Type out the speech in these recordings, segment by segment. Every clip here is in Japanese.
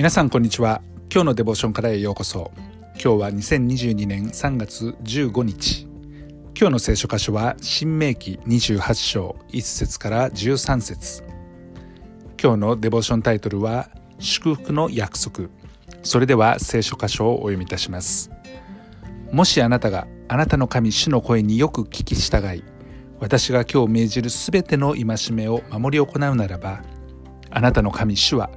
皆さんこんにちは。今日のデボーションからへようこそ。今日は2022年3月15日。今日の聖書箇所は新明記28章1節から13節。今日のデボーションタイトルは祝福の約束。それでは聖書箇所をお読みいたします。もしあなたがあなたの神主の声によく聞き従い私が今日命じるすべての戒めを守り行うならばあなたの神主は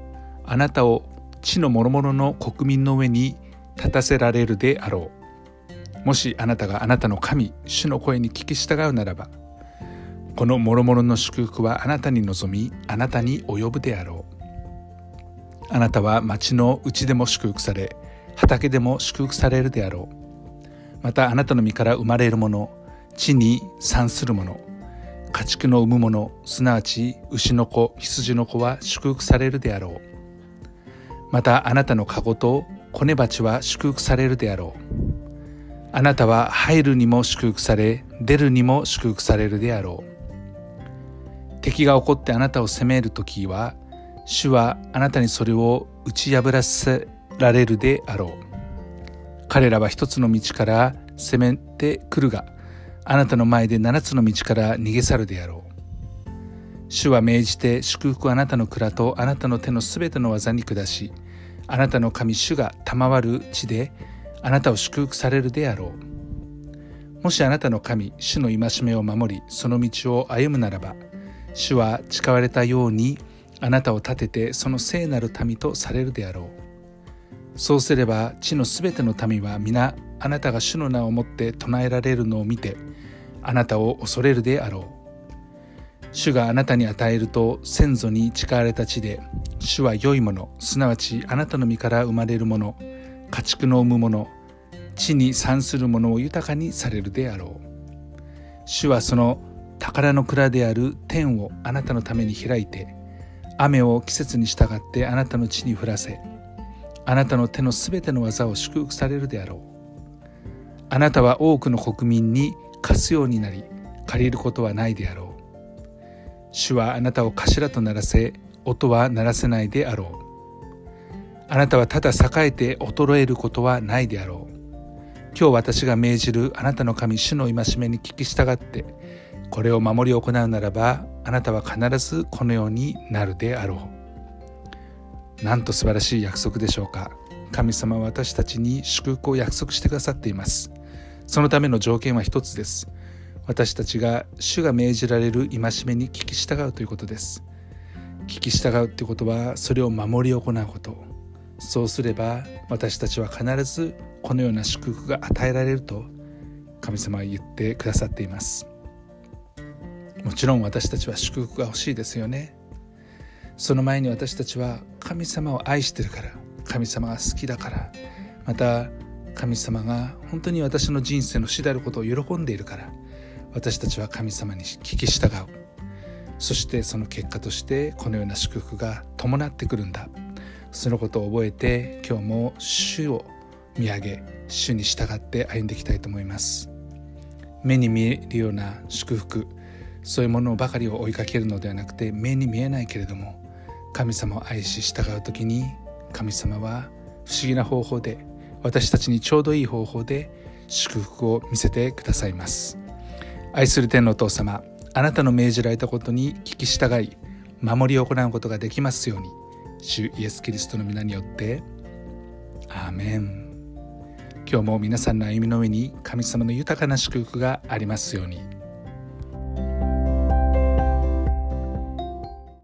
あなたを地の諸々の国民の上に立たせられるであろう。もしあなたがあなたの神主の声に聞き従うならばこの諸々の祝福はあなたに望みあなたに及ぶであろう。あなたは町のうちでも祝福され畑でも祝福されるであろう。またあなたの身から生まれるもの地に産するもの家畜の産むものすなわち牛の子羊の子は祝福されるであろう。またあなたの籠と子根鉢は祝福されるであろう。あなたは入るにも祝福され出るにも祝福されるであろう。敵が起こってあなたを責める時は主はあなたにそれを打ち破らせられるであろう。彼らは一つの道から攻めてくるがあなたの前で七つの道から逃げ去るであろう。主は命じて祝福あなたの蔵とあなたの手のすべての技に下しあなたの神主が賜る地であなたを祝福されるであろう。もしあなたの神主の戒めを守りその道を歩むならば主は誓われたようにあなたを立ててその聖なる民とされるであろう。そうすれば地のすべての民は皆あなたが主の名をもって唱えられるのを見てあなたを恐れるであろう。主があなたに与えると先祖に誓われた地で主は良いもの。すなわちあなたの身から生まれるもの。家畜の産むもの。地に産するものを豊かにされるであろう。主はその宝の蔵である天をあなたのために開いて雨を季節に従ってあなたの地に降らせあなたの手のすべての技を祝福されるであろう。あなたは多くの国民に貸すようになり借りることはないであろう。主はあなたを頭とならせ音は鳴らせないであろう。あなたはただ栄えて衰えることはないであろう。今日私が命じるあなたの神主の戒めに聞き従ってこれを守り行うならばあなたは必ずこのようになるであろう。なんと素晴らしい約束でしょうか。神様は私たちに祝福を約束してくださっています。そのための条件は一つです。私たちが主が命じられる戒めに聞き従うということです。聞き従うということはそれを守り行うこと。そうすれば私たちは必ずこのような祝福が与えられると神様は言ってくださっています。もちろん私たちは祝福が欲しいですよね。その前に私たちは神様を愛してるから神様が好きだからまた神様が本当に私の人生の主であることを喜んでいるから私たちは神様に聞き従う。そしてその結果としてこのような祝福が伴ってくるんだ。そのことを覚えて今日も主を見上げ主に従って歩んでいきたいと思います。目に見えるような祝福そういうものばかりを追いかけるのではなくて目に見えないけれども神様を愛し従う時に神様は不思議な方法で私たちにちょうどいい方法で祝福を見せてくださいます。愛する天のお父様あなたの命じられたことに聞き従い守りを行うことができますように主イエス・キリストの皆によってアーメン今日も皆さんの歩みの上に神様の豊かな祝福がありますように。